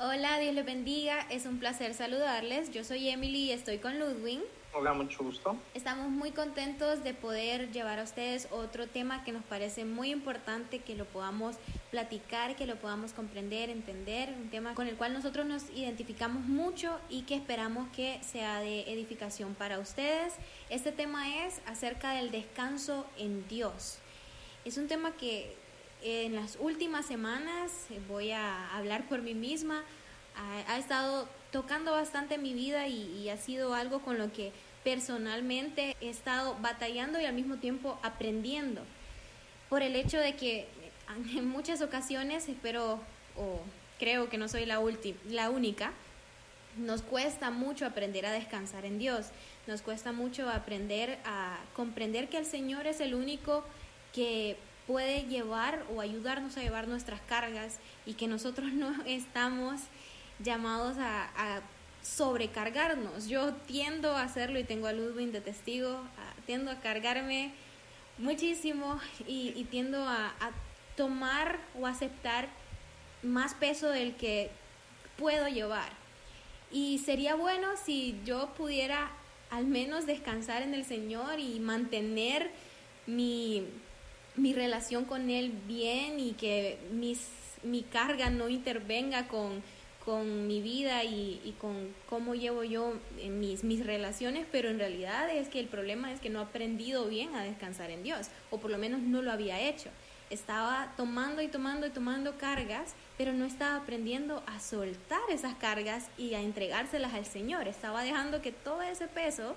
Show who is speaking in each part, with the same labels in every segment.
Speaker 1: Hola, Dios les bendiga. Es un placer saludarles. Yo soy Emily y estoy con Ludwig.
Speaker 2: Hola, mucho gusto.
Speaker 1: Estamos muy contentos de poder llevar a ustedes otro tema que nos parece muy importante que lo podamos platicar, que lo podamos comprender, entender, un tema con el cual nosotros nos identificamos mucho y que esperamos que sea de edificación para ustedes. Este tema es acerca del descanso en Dios. Es un tema que en las últimas semanas, eh, voy a hablar por mí misma, ha, estado tocando bastante mi vida y, ha sido algo con lo que personalmente he estado batallando y al mismo tiempo aprendiendo. Por el hecho de que en muchas ocasiones, espero o creo que no soy la, la única, nos cuesta mucho aprender a descansar en Dios, nos cuesta mucho aprender a comprender que el Señor es el único que puede llevar o ayudarnos a llevar nuestras cargas y que nosotros no estamos llamados a, sobrecargarnos. Yo tiendo a hacerlo y tengo a Ludwig de testigo, tiendo a cargarme muchísimo y, tiendo a, tomar o aceptar más peso del que puedo llevar. Y sería bueno si yo pudiera al menos descansar en el Señor y mantener mi, mi relación con Él bien y que mis, mi carga no intervenga con, con mi vida y, y, con cómo llevo yo mis, mis relaciones, pero en realidad es que el problema es que no he aprendido bien a descansar en Dios, o por lo menos no lo había hecho. Estaba tomando y tomando y tomando cargas, pero no estaba aprendiendo a soltar esas cargas y a entregárselas al Señor. Estaba dejando que todo ese peso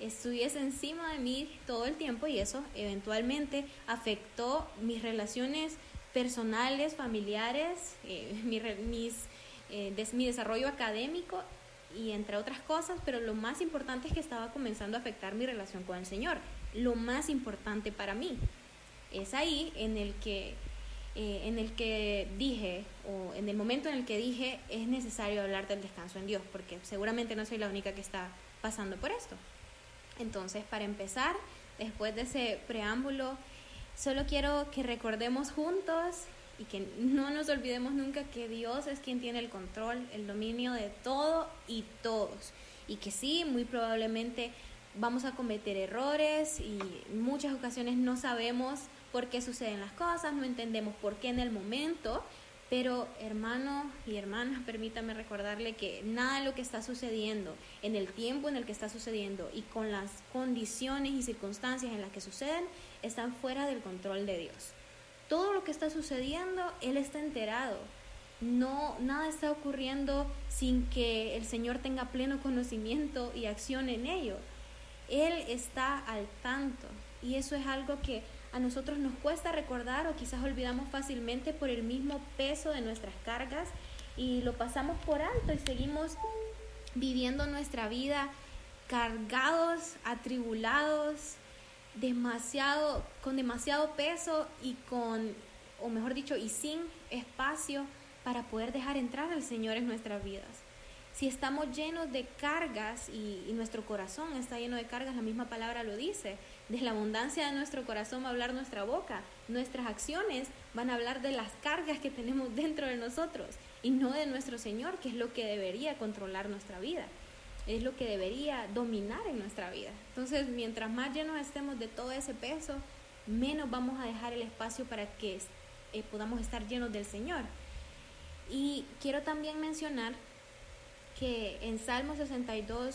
Speaker 1: estuviese encima de mí todo el tiempo y eso eventualmente afectó mis relaciones personales, familiares, eh, eh, mi desarrollo académico y entre otras cosas, pero lo más importante es que estaba comenzando a afectar mi relación con el Señor, lo más importante para mí. Es ahí en el que eh, en el que dije, o en el momento en el que dije, es necesario hablar del descanso en Dios, porque seguramente no soy la única que está pasando por esto. Entonces, para empezar, después de ese preámbulo, solo quiero que recordemos juntos y que no nos olvidemos nunca que Dios es quien tiene el control, el dominio de todo y todos. Y que sí, muy probablemente vamos a cometer errores y muchas ocasiones no sabemos por qué suceden las cosas, no entendemos por qué en el momento, pero hermano y hermana, permítame recordarle que nada de lo que está sucediendo, en el tiempo en el que está sucediendo y con las condiciones y circunstancias en las que suceden, están fuera del control de Dios. Todo lo que está sucediendo, Él está enterado. No, nada está ocurriendo sin que el Señor tenga pleno conocimiento y acción en ello. Él está al tanto y eso es algo que a nosotros nos cuesta recordar o quizás olvidamos fácilmente por el mismo peso de nuestras cargas y lo pasamos por alto y seguimos viviendo nuestra vida cargados, atribulados, demasiado con demasiado peso y con o mejor dicho, y sin espacio para poder dejar entrar al Señor en nuestras vidas. Si estamos llenos de cargas y, y nuestro corazón está lleno de cargas, la misma palabra lo dice, de la abundancia de nuestro corazón va a hablar nuestra boca. Nuestras acciones van a hablar de las cargas que tenemos dentro de nosotros y no de nuestro Señor, que es lo que debería controlar nuestra vida. Es lo que debería dominar en nuestra vida. Entonces, mientras más llenos estemos de todo ese peso, menos vamos a dejar el espacio para que eh, podamos estar llenos del Señor. Y quiero también mencionar que en Salmo 62,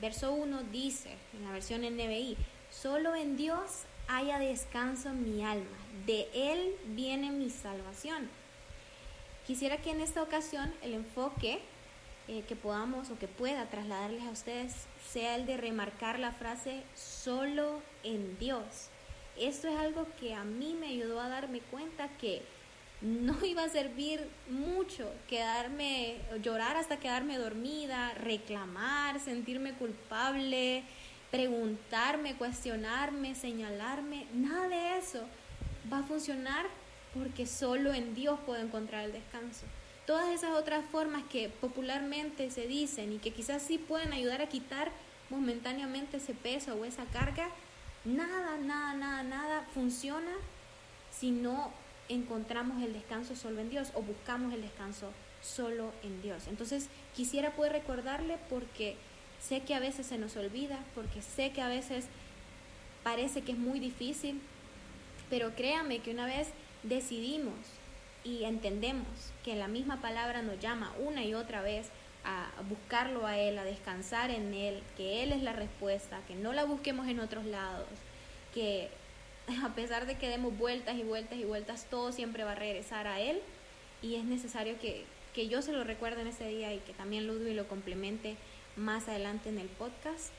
Speaker 1: verso 1 dice, en la versión NBI, Solo en Dios haya descanso mi alma, de Él viene mi salvación. Quisiera que en esta ocasión el enfoque eh, que podamos o que pueda trasladarles a ustedes sea el de remarcar la frase solo en Dios. Esto es algo que a mí me ayudó a darme cuenta que no iba a servir mucho quedarme, llorar hasta quedarme dormida, reclamar, sentirme culpable, preguntarme, cuestionarme, señalarme, nada de eso va a funcionar porque solo en Dios puedo encontrar el descanso. Todas esas otras formas que popularmente se dicen y que quizás sí pueden ayudar a quitar momentáneamente ese peso o esa carga, nada, nada, nada, nada funciona si no encontramos el descanso solo en Dios o buscamos el descanso solo en Dios. Entonces quisiera poder recordarle porque sé que a veces se nos olvida, porque sé que a veces parece que es muy difícil, pero créame que una vez decidimos y entendemos que la misma palabra nos llama una y otra vez a buscarlo a Él, a descansar en Él, que Él es la respuesta, que no la busquemos en otros lados, que a pesar de que demos vueltas y vueltas y vueltas, todo siempre va a regresar a Él y es necesario que, que yo se lo recuerde en ese día y que también Ludwig lo complemente más adelante en el podcast.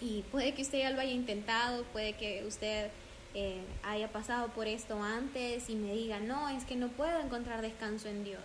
Speaker 1: Y puede que usted ya lo haya intentado, puede que usted eh, haya pasado por esto antes y me diga, no, es que no puedo encontrar descanso en Dios.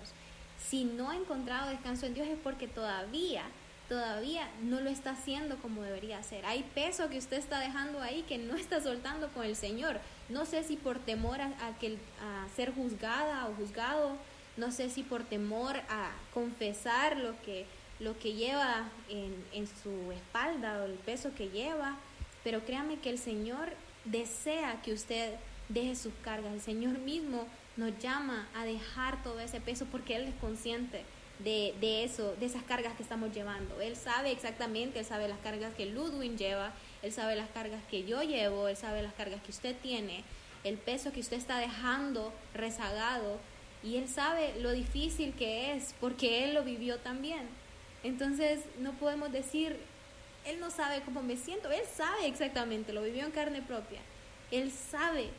Speaker 1: Si no ha encontrado descanso en Dios es porque todavía, todavía no lo está haciendo como debería hacer. Hay peso que usted está dejando ahí que no está soltando con el Señor. No sé si por temor a, que, a ser juzgada o juzgado, no sé si por temor a confesar lo que lo que lleva en, en su espalda o el peso que lleva, pero créame que el Señor desea que usted deje sus cargas. El Señor mismo nos llama a dejar todo ese peso porque Él es consciente de, de, eso, de esas cargas que estamos llevando. Él sabe exactamente, Él sabe las cargas que Ludwig lleva, Él sabe las cargas que yo llevo, Él sabe las cargas que usted tiene, el peso que usted está dejando rezagado y Él sabe lo difícil que es porque Él lo vivió también. Entonces no podemos decir, Él no sabe cómo me siento, Él sabe exactamente, lo vivió en carne propia. Él sabe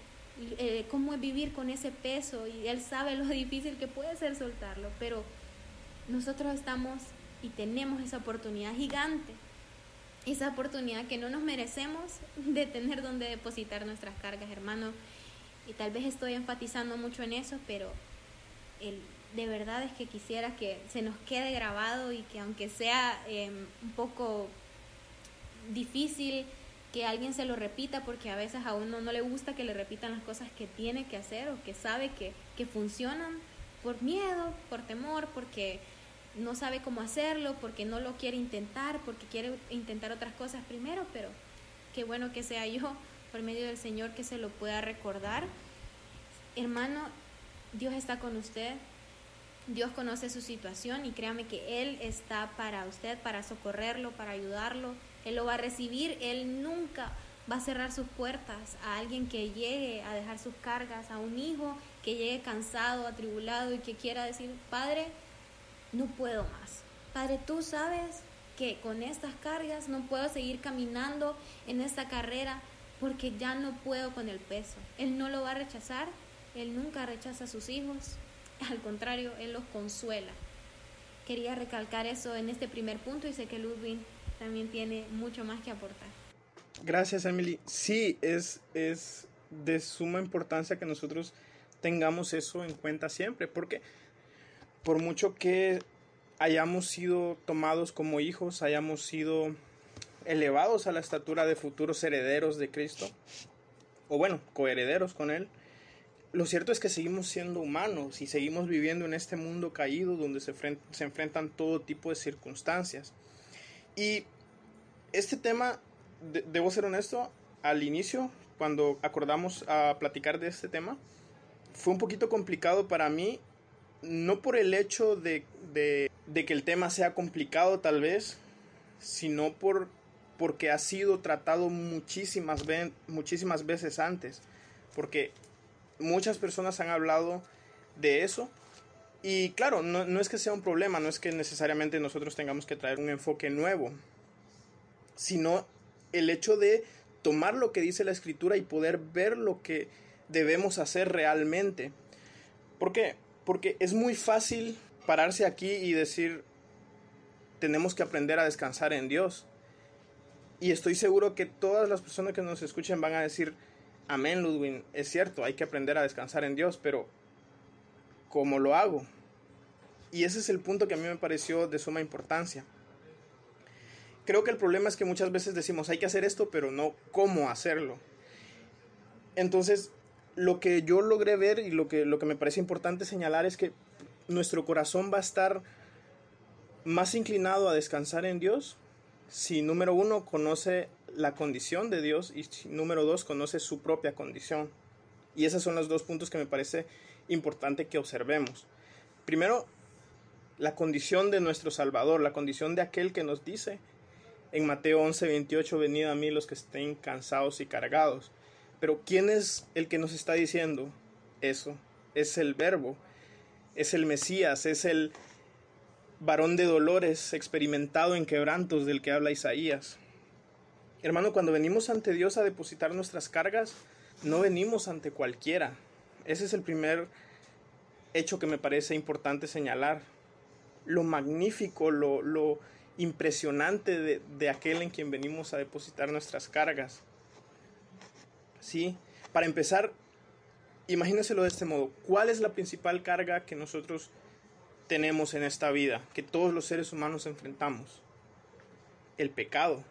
Speaker 1: eh, cómo es vivir con ese peso y Él sabe lo difícil que puede ser soltarlo, pero nosotros estamos y tenemos esa oportunidad gigante, esa oportunidad que no nos merecemos de tener donde depositar nuestras cargas, hermano. Y tal vez estoy enfatizando mucho en eso, pero el, de verdad es que quisiera que se nos quede grabado y que aunque sea em, un poco difícil que alguien se lo repita porque a veces a uno no le gusta que le repitan las cosas que tiene que hacer o que sabe que, que funcionan por miedo, por temor, porque no sabe cómo hacerlo, porque no lo quiere intentar, porque quiere intentar otras cosas primero, pero qué bueno que sea yo por medio del Señor que se lo pueda recordar. Hermano, Dios está con usted, Dios conoce su situación y créame que Él está para usted, para socorrerlo, para ayudarlo. Él lo va a recibir, Él nunca va a cerrar sus puertas a alguien que llegue a dejar sus cargas, a un hijo que llegue cansado, atribulado y que quiera decir, Padre, no puedo más. Padre, tú sabes que con estas cargas no puedo seguir caminando en esta carrera porque ya no puedo con el peso. Él no lo va a rechazar, Él nunca rechaza a sus hijos, al contrario, Él los consuela. Quería recalcar eso en este primer punto y sé que Ludwig también tiene mucho más que aportar.
Speaker 2: Gracias, Emily. Sí, es, es de suma importancia que nosotros tengamos eso en cuenta siempre, porque por mucho que hayamos sido tomados como hijos, hayamos sido elevados a la estatura de futuros herederos de Cristo, o bueno, coherederos con Él, lo cierto es que seguimos siendo humanos y seguimos viviendo en este mundo caído donde se, se enfrentan todo tipo de circunstancias. Y este tema, debo ser honesto, al inicio, cuando acordamos a platicar de este tema, fue un poquito complicado para mí, no por el hecho de, de, de que el tema sea complicado tal vez, sino por, porque ha sido tratado muchísimas, muchísimas veces antes. Porque muchas personas han hablado de eso. Y claro, no, es que sea un problema, no es que necesariamente nosotros tengamos que traer un enfoque nuevo, sino el hecho de tomar lo que dice la escritura y poder ver lo que debemos hacer realmente. ¿Por qué? Porque es muy fácil pararse aquí y decir, tenemos que aprender a descansar en Dios. Y estoy seguro que todas las personas que nos escuchen van a decir, Amén, Ludwig. Es cierto, hay que aprender a descansar en Dios, pero ¿cómo lo hago? Y ese es el punto que a mí me pareció de suma importancia. Creo que el problema es que muchas veces decimos hay que hacer esto, pero no cómo hacerlo. Entonces, lo que yo logré ver y lo que, lo que me parece importante señalar es que nuestro corazón va a estar más inclinado a descansar en Dios si número uno conoce la condición de Dios y número dos conoce su propia condición. Y esos son los dos puntos que me parece importante que observemos. Primero, la condición de nuestro Salvador, la condición de aquel que nos dice en Mateo 11, 28, venid a mí los que estén cansados y cargados. Pero ¿quién es el que nos está diciendo eso? Es el verbo, es el Mesías, es el varón de dolores experimentado en quebrantos del que habla Isaías. Hermano, cuando venimos ante Dios a depositar nuestras cargas, no venimos ante cualquiera. Ese es el primer hecho que me parece importante señalar. Lo magnífico, lo, impresionante de, de, aquel en quien venimos a depositar nuestras cargas. ¿Sí? Para empezar, imagínenselo de este modo. ¿Cuál es la principal carga que nosotros tenemos en esta vida, que todos los seres humanos enfrentamos? El pecado.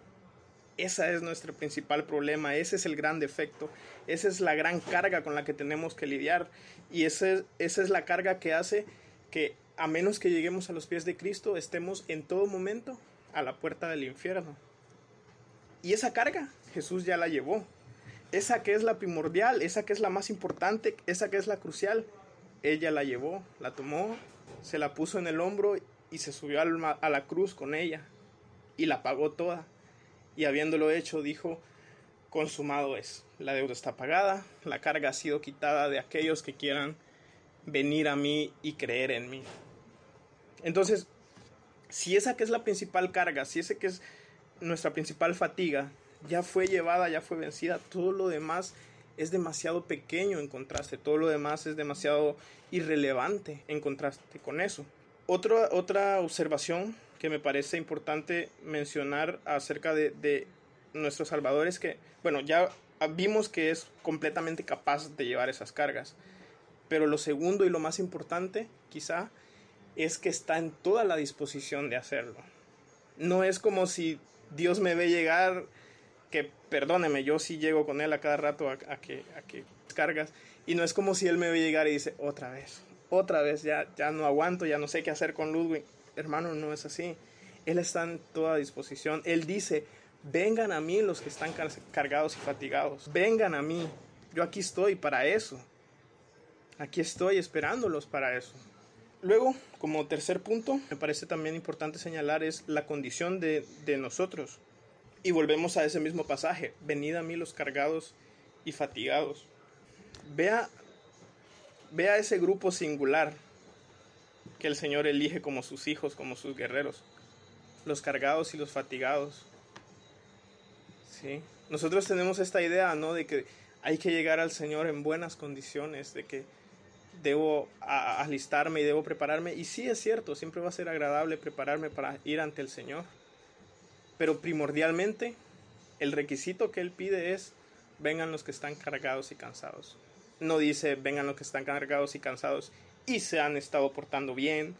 Speaker 2: Ese es nuestro principal problema, ese es el gran defecto, esa es la gran carga con la que tenemos que lidiar y ese, esa es la carga que hace que a menos que lleguemos a los pies de Cristo estemos en todo momento a la puerta del infierno. Y esa carga Jesús ya la llevó. Esa que es la primordial, esa que es la más importante, esa que es la crucial, ella la llevó, la tomó, se la puso en el hombro y se subió a la cruz con ella y la pagó toda y habiéndolo hecho dijo, consumado es, la deuda está pagada, la carga ha sido quitada de aquellos que quieran venir a mí y creer en mí. Entonces, si esa que es la principal carga, si esa que es nuestra principal fatiga, ya fue llevada, ya fue vencida, todo lo demás es demasiado pequeño en contraste, todo lo demás es demasiado irrelevante en contraste con eso. Otra, otra observación que me parece importante mencionar acerca de, de nuestro Salvador es que, bueno, ya vimos que es completamente capaz de llevar esas cargas. Pero lo segundo y lo más importante, quizá, es que está en toda la disposición de hacerlo. No es como si Dios me ve llegar, que perdóneme, yo sí llego con Él a cada rato a, que, a que cargas, y no es como si Él me ve llegar y dice, otra vez, otra vez, ya, ya no aguanto, ya no sé qué hacer con Ludwig hermano, no es así. Él está en toda disposición. Él dice, vengan a mí los que están cargados y fatigados. Vengan a mí. Yo aquí estoy para eso. Aquí estoy esperándolos para eso. Luego, como tercer punto, me parece también importante señalar es la condición de, de nosotros. Y volvemos a ese mismo pasaje. Venid a mí los cargados y fatigados. Vea, vea ese grupo singular que el Señor elige como sus hijos, como sus guerreros, los cargados y los fatigados. ¿Sí? Nosotros tenemos esta idea, ¿no? De que hay que llegar al Señor en buenas condiciones, de que debo alistarme y debo prepararme. Y sí es cierto, siempre va a ser agradable prepararme para ir ante el Señor. Pero primordialmente, el requisito que Él pide es, vengan los que están cargados y cansados. No dice, vengan los que están cargados y cansados y se han estado portando bien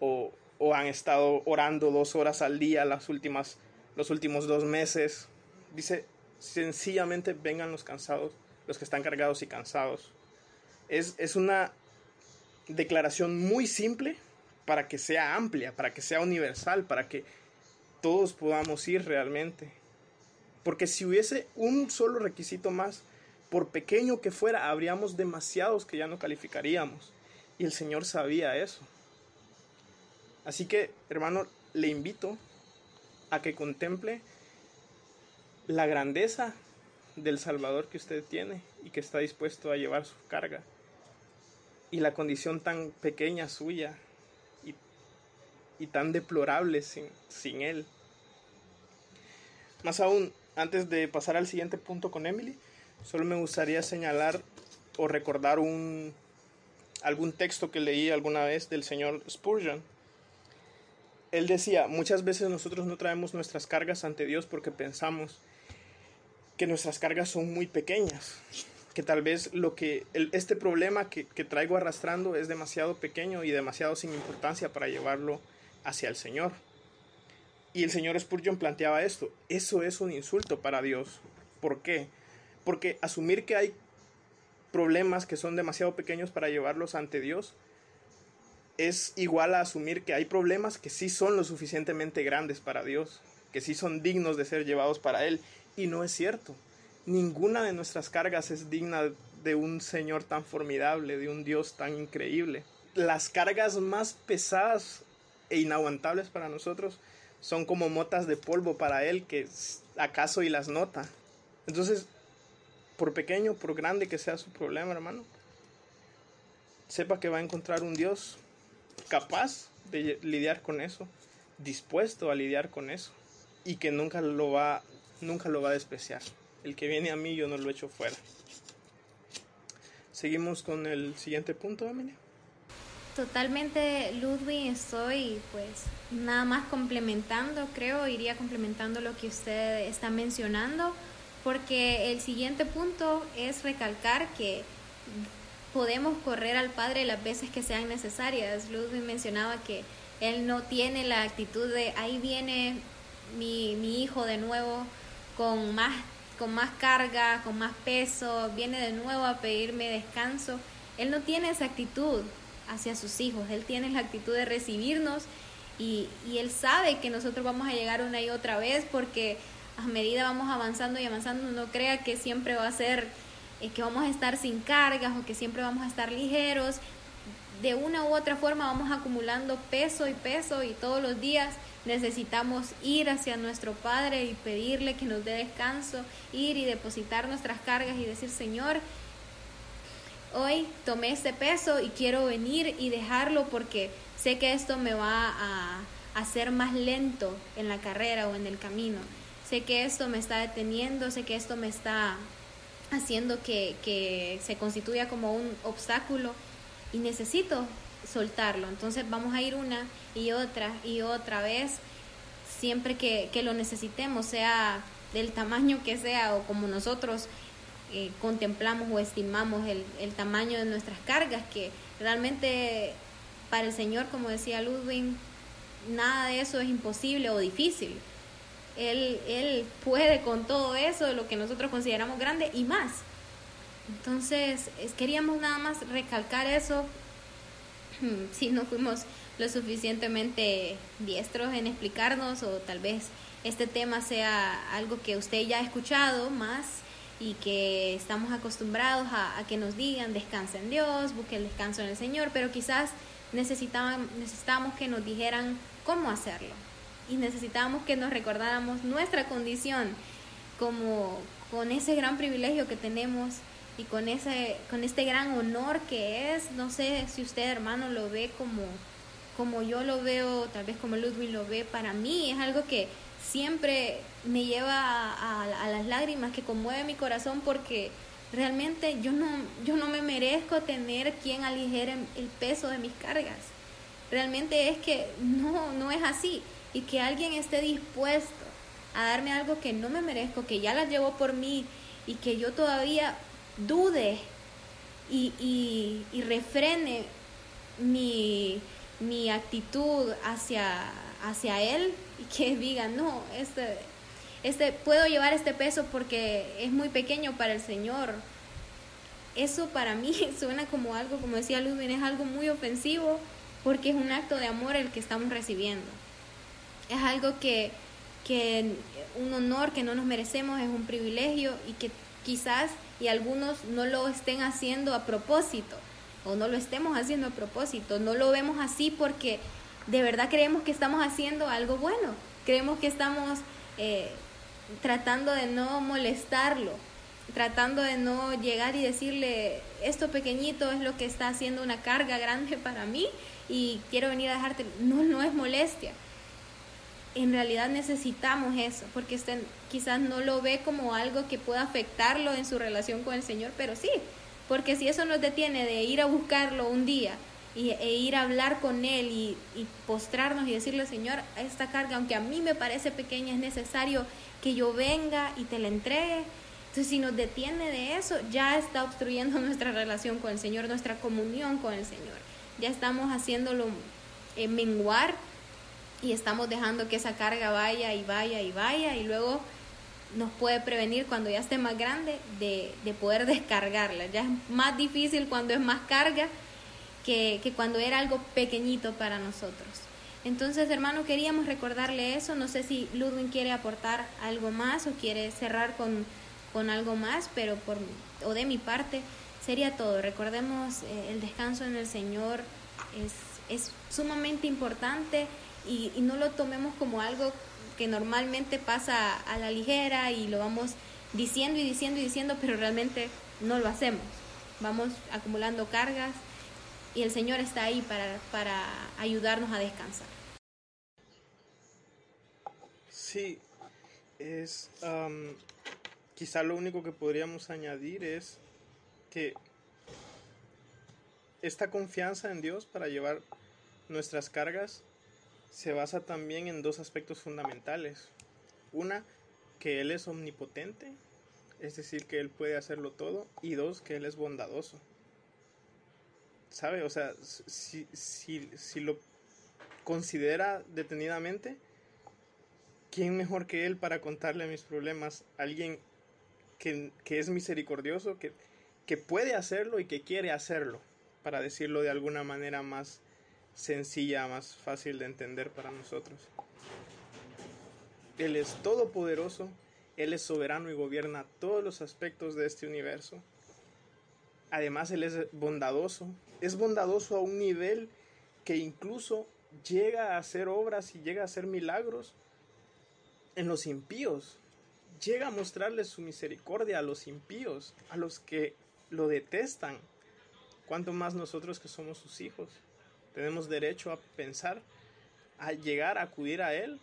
Speaker 2: o, han estado orando dos horas al día las últimas, los últimos dos meses. Dice, sencillamente vengan los cansados, los que están cargados y cansados. Es, es una declaración muy simple para que sea amplia, para que sea universal, para que todos podamos ir realmente. Porque si hubiese un solo requisito más, por pequeño que fuera, habríamos demasiados que ya no calificaríamos. Y el Señor sabía eso. Así que, hermano, le invito a que contemple la grandeza del Salvador que usted tiene y que está dispuesto a llevar su carga. Y la condición tan pequeña suya y, y tan deplorable sin, sin Él. Más aún, antes de pasar al siguiente punto con Emily, solo me gustaría señalar o recordar un, algún texto que leí alguna vez del señor Spurgeon. Él decía, muchas veces nosotros no traemos nuestras cargas ante Dios porque pensamos que nuestras cargas son muy pequeñas, que tal vez lo que este problema que, que traigo arrastrando es demasiado pequeño y demasiado sin importancia para llevarlo hacia el Señor. Y el señor Spurgeon planteaba esto, eso es un insulto para Dios. ¿Por qué? Porque asumir que hay problemas que son demasiado pequeños para llevarlos ante Dios, es igual a asumir que hay problemas que sí son lo suficientemente grandes para Dios, que sí son dignos de ser llevados para Él. Y no es cierto. Ninguna de nuestras cargas es digna de un Señor tan formidable, de un Dios tan increíble. Las cargas más pesadas e inaguantables para nosotros son como motas de polvo para Él que acaso y las nota. Entonces, por pequeño, por grande que sea su problema, hermano, sepa que va a encontrar un Dios capaz de lidiar con eso, dispuesto a lidiar con eso y que nunca lo va nunca lo va a despreciar. El que viene a mí yo no lo echo fuera. Seguimos con el siguiente punto, Amelia.
Speaker 1: Totalmente, Ludwig, estoy pues nada más complementando, creo, iría complementando lo que usted está mencionando, porque el siguiente punto es recalcar que podemos correr al Padre las veces que sean necesarias. Ludwig mencionaba que él no tiene la actitud de ahí viene mi, mi hijo de nuevo con más, con más carga, con más peso, viene de nuevo a pedirme descanso. Él no tiene esa actitud hacia sus hijos. Él tiene la actitud de recibirnos y, Él sabe que nosotros vamos a llegar una y otra vez porque a medida vamos avanzando y avanzando, no crea que siempre va a ser eh, que vamos a estar sin cargas o que siempre vamos a estar ligeros. De una u otra forma vamos acumulando peso y peso y todos los días necesitamos ir hacia nuestro Padre y pedirle que nos dé descanso, ir y depositar nuestras cargas y decir, Señor, hoy tomé este peso y quiero venir y dejarlo porque sé que esto me va a hacer más lento en la carrera o en el camino. Sé que esto me está deteniendo, sé que esto me está haciendo que, que se constituya como un obstáculo y necesito soltarlo. Entonces vamos a ir una y otra y otra vez, siempre que, que lo necesitemos, sea del tamaño que sea o como nosotros eh, contemplamos o estimamos el, el, tamaño de nuestras cargas, que realmente para el Señor, como decía Ludwig, nada de eso es imposible o difícil. Él, él puede con todo eso, lo que nosotros consideramos grande y más. Entonces, queríamos nada más recalcar eso, si no fuimos lo suficientemente diestros en explicarnos o tal vez este tema sea algo que usted ya ha escuchado más y que estamos acostumbrados a, que nos digan descansa en Dios, busque el descanso en el Señor, pero quizás necesitábamos, necesitábamos que nos dijeran cómo hacerlo y necesitábamos que nos recordáramos nuestra condición como con ese gran privilegio que tenemos y con ese con este gran honor que es, no sé si usted hermano lo ve como como yo lo veo, tal vez como Ludwig lo ve, para mí es algo que siempre me lleva a, las lágrimas, que conmueve mi corazón porque realmente yo no, yo no me merezco tener quien aligere el peso de mis cargas. Realmente es que no, no es así. Y que alguien esté dispuesto a darme algo que no me merezco, que ya la llevó por mí y que yo todavía dude y, y, y refrene mi, mi actitud hacia, hacia él y que diga, no, este, este, puedo llevar este peso porque es muy pequeño para el Señor. Eso para mí suena como algo, como decía Ludwig, es algo muy ofensivo porque es un acto de amor el que estamos recibiendo. Es algo que, que un honor que no nos merecemos, es un privilegio y que quizás y algunos no lo estén haciendo a propósito o no lo estemos haciendo a propósito, no lo vemos así porque de verdad creemos que estamos haciendo algo bueno, creemos que estamos eh, tratando de no molestarlo, tratando de no llegar y decirle, esto pequeñito es lo que está haciendo una carga grande para mí y quiero venir a dejarte, no, no es molestia. En realidad necesitamos eso, porque usted quizás no lo ve como algo que pueda afectarlo en su relación con el Señor, pero sí, porque si eso nos detiene de ir a buscarlo un día y, e ir a hablar con Él y, postrarnos y decirle, Señor, esta carga, aunque a mí me parece pequeña, es necesario que yo venga y te la entregue. Entonces, si nos detiene de eso, ya está obstruyendo nuestra relación con el Señor, nuestra comunión con el Señor. Ya estamos haciéndolo eh, menguar y estamos dejando que esa carga vaya y vaya y vaya y luego nos puede prevenir cuando ya esté más grande de, poder descargarla. Ya es más difícil cuando es más carga que, cuando era algo pequeñito para nosotros. Entonces, hermano, queríamos recordarle eso. No sé si Ludwig quiere aportar algo más o quiere cerrar con, con algo más, pero por, o de mi parte sería todo. Recordemos, eh, el descanso en el Señor es es sumamente importante y, no lo tomemos como algo que normalmente pasa a la ligera y lo vamos diciendo y diciendo y diciendo, pero realmente no lo hacemos. Vamos acumulando cargas y el Señor está ahí para, para ayudarnos a descansar.
Speaker 2: Sí, es quizá lo único que podríamos añadir es que esta confianza en Dios para llevar nuestras cargas se basa también en dos aspectos fundamentales. Una, que Él es omnipotente, es decir, que Él puede hacerlo todo, y dos, que Él es bondadoso. ¿Sabe? O sea, si, si, si lo considera detenidamente, ¿quién mejor que Él para contarle mis problemas? Alguien que, que es misericordioso, que, que puede hacerlo y que quiere hacerlo, para decirlo de alguna manera más sencilla, más fácil de entender para nosotros. Él es todopoderoso, Él es soberano y gobierna todos los aspectos de este universo. Además, Él es bondadoso, es bondadoso a un nivel que incluso llega a hacer obras y llega a hacer milagros en los impíos. Llega a mostrarles su misericordia a los impíos, a los que lo detestan. Cuanto más nosotros que somos sus hijos. Tenemos derecho a pensar, a llegar a acudir a Él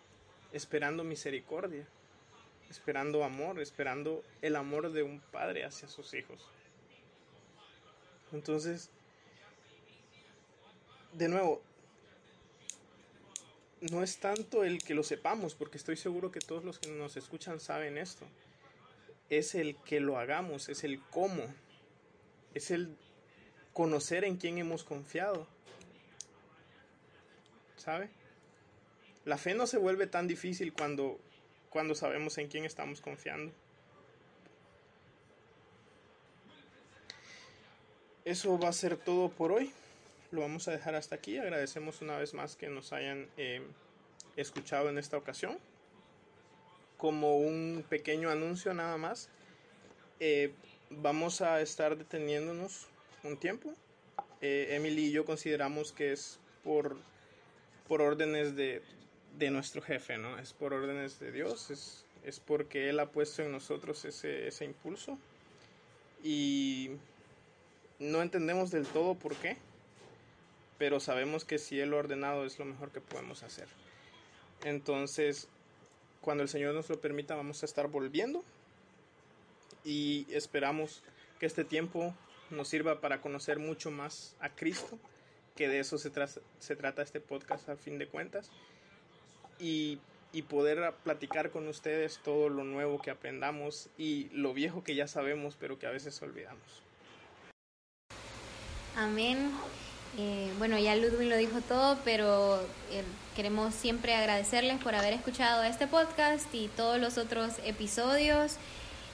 Speaker 2: esperando misericordia, esperando amor, esperando el amor de un padre hacia sus hijos. Entonces, de nuevo, no es tanto el que lo sepamos, porque estoy seguro que todos los que nos escuchan saben esto. Es el que lo hagamos, es el cómo, es el conocer en quién hemos confiado, ¿sabe? La fe no se vuelve tan difícil cuando, cuando sabemos en quién estamos confiando. Eso va a ser todo por hoy. Lo vamos a dejar hasta aquí. Agradecemos una vez más que nos hayan eh, escuchado en esta ocasión. Como un pequeño anuncio nada más, eh, vamos a estar deteniéndonos un tiempo. Eh, Emily y yo consideramos que es por por órdenes de, nuestro jefe, ¿no? Es por órdenes de Dios, es, es porque Él ha puesto en nosotros ese, ese impulso y no entendemos del todo por qué, pero sabemos que si Él lo ha ordenado es lo mejor que podemos hacer. Entonces, cuando el Señor nos lo permita, vamos a estar volviendo y esperamos que este tiempo nos sirva para conocer mucho más a Cristo que de eso se, se trata este podcast a fin de cuentas. Y, y poder platicar con ustedes todo lo nuevo que aprendamos y lo viejo que ya sabemos, pero que a veces olvidamos.
Speaker 1: Amén. Eh, bueno, ya Ludwig lo dijo todo, pero eh, queremos siempre agradecerles por haber escuchado este podcast y todos los otros episodios.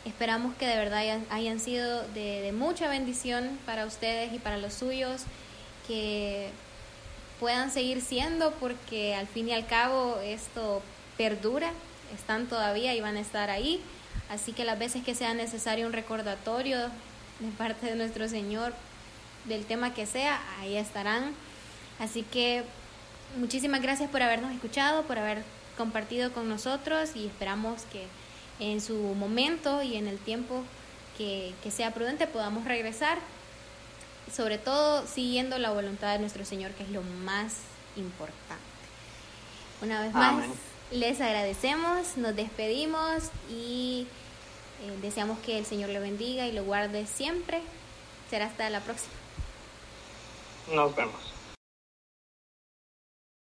Speaker 1: Esperamos que de verdad hayan, sido de mucha bendición para ustedes y para los suyos que puedan seguir siendo porque al fin y al cabo esto perdura, están todavía y van a estar ahí. Así que las veces que sea necesario un recordatorio de parte de nuestro Señor del tema que sea, ahí estarán. Así que muchísimas gracias por habernos escuchado, por haber compartido con nosotros y esperamos que en su momento y en el tiempo que, que sea prudente podamos regresar sobre todo siguiendo la voluntad de nuestro Señor, que es lo más importante. Una vez más, les agradecemos, nos despedimos y eh, deseamos que el Señor le bendiga y lo guarde siempre. Será hasta la próxima.
Speaker 2: Nos vemos.